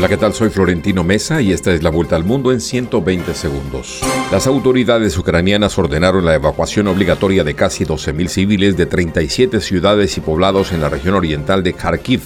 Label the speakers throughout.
Speaker 1: Hola, ¿qué tal? Soy Florentino Mesa y esta es la vuelta al mundo en 120 segundos. Las autoridades ucranianas ordenaron la evacuación obligatoria de casi 12.000 civiles de 37 ciudades y poblados en la región oriental de Kharkiv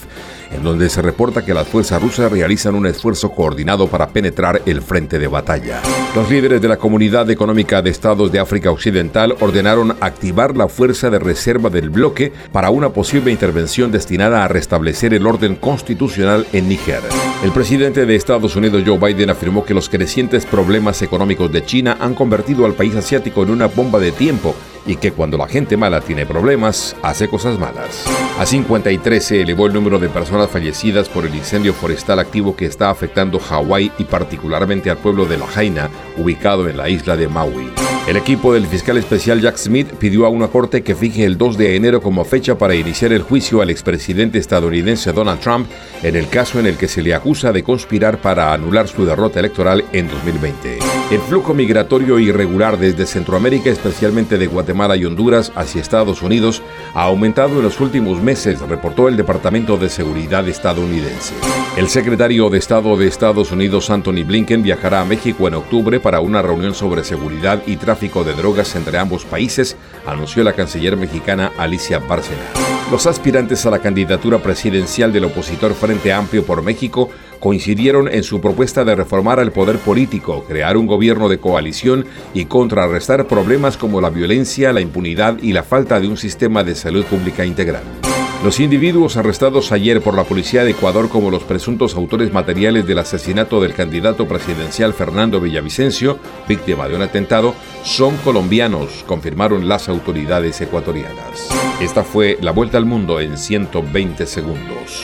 Speaker 1: en donde se reporta que las fuerzas rusas realizan un esfuerzo coordinado para penetrar el frente de batalla. Los líderes de la Comunidad Económica de Estados de África Occidental ordenaron activar la fuerza de reserva del bloque para una posible intervención destinada a restablecer el orden constitucional en Níger. El presidente de Estados Unidos Joe Biden afirmó que los crecientes problemas económicos de China han convertido al país asiático en una bomba de tiempo y que cuando la gente mala tiene problemas, hace cosas malas. A 53 se elevó el número de personas fallecidas por el incendio forestal activo que está afectando Hawái y particularmente al pueblo de Lahaina, ubicado en la isla de Maui. El equipo del fiscal especial Jack Smith pidió a una corte que fije el 2 de enero como fecha para iniciar el juicio al expresidente estadounidense Donald Trump en el caso en el que se le acusa de conspirar para anular su derrota electoral en 2020. El flujo migratorio irregular desde Centroamérica, especialmente de Guatemala y Honduras, hacia Estados Unidos, ha aumentado en los últimos meses, reportó el Departamento de Seguridad estadounidense. El secretario de Estado de Estados Unidos, Anthony Blinken, viajará a México en octubre para una reunión sobre seguridad y tráfico tráfico de drogas entre ambos países, anunció la canciller mexicana Alicia Bárcena. Los aspirantes a la candidatura presidencial del opositor Frente Amplio por México coincidieron en su propuesta de reformar el poder político, crear un gobierno de coalición y contrarrestar problemas como la violencia, la impunidad y la falta de un sistema de salud pública integral. Los individuos arrestados ayer por la policía de Ecuador como los presuntos autores materiales del asesinato del candidato presidencial Fernando Villavicencio, víctima de un atentado, son colombianos, confirmaron las autoridades ecuatorianas. Esta fue la vuelta al mundo en 120 segundos.